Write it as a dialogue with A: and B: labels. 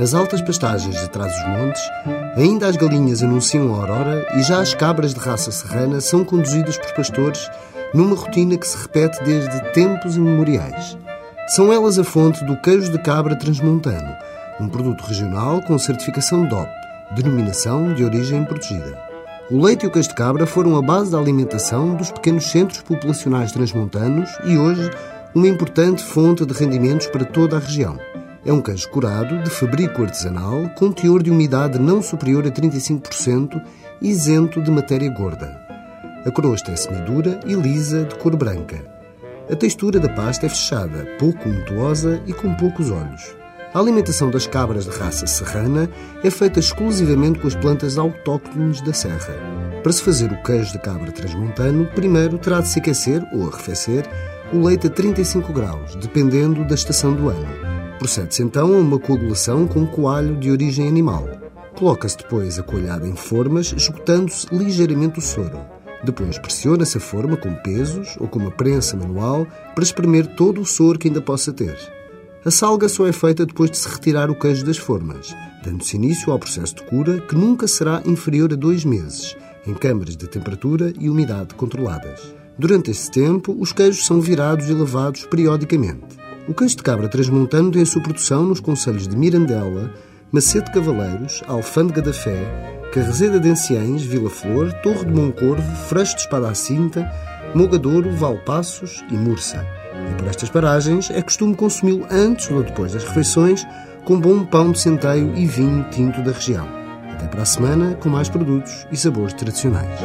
A: Nas altas pastagens de trás dos montes, ainda as galinhas anunciam a aurora e já as cabras de raça serrana são conduzidas por pastores numa rotina que se repete desde tempos imemoriais. São elas a fonte do queijo de cabra transmontano, um produto regional com certificação DOP, denominação de origem protegida. O leite e o queijo de cabra foram a base da alimentação dos pequenos centros populacionais transmontanos e hoje uma importante fonte de rendimentos para toda a região. É um queijo curado, de fabrico artesanal, com teor de umidade não superior a 35%, isento de matéria gorda. A crosta é semidura e lisa, de cor branca. A textura da pasta é fechada, pouco untuosa e com poucos olhos. A alimentação das cabras de raça serrana é feita exclusivamente com as plantas autóctones da serra. Para se fazer o queijo de cabra transmontano, primeiro terá de se aquecer ou arrefecer o leite a 35 graus, dependendo da estação do ano. Procede-se então a uma coagulação com coalho de origem animal. Coloca-se depois a coalhada em formas, esgotando-se ligeiramente o soro. Depois pressiona-se a forma com pesos ou com uma prensa manual para espremer todo o soro que ainda possa ter. A salga só é feita depois de se retirar o queijo das formas, dando-se início ao processo de cura que nunca será inferior a dois meses, em câmaras de temperatura e umidade controladas. Durante esse tempo, os queijos são virados e lavados periodicamente. O queijo de cabra transmontano tem a sua produção nos concelhos de Mirandela, Macete Cavaleiros, Alfândega da Fé, Carrezeda de Anciães, Vila Flor, Torre de Moncorvo, Freixo de Espada à Cinta, Mogadouro, Valpassos e Mursa. E por estas paragens é costume consumi-lo antes ou depois das refeições com bom pão de centeio e vinho tinto da região. Até para a semana com mais produtos e sabores tradicionais.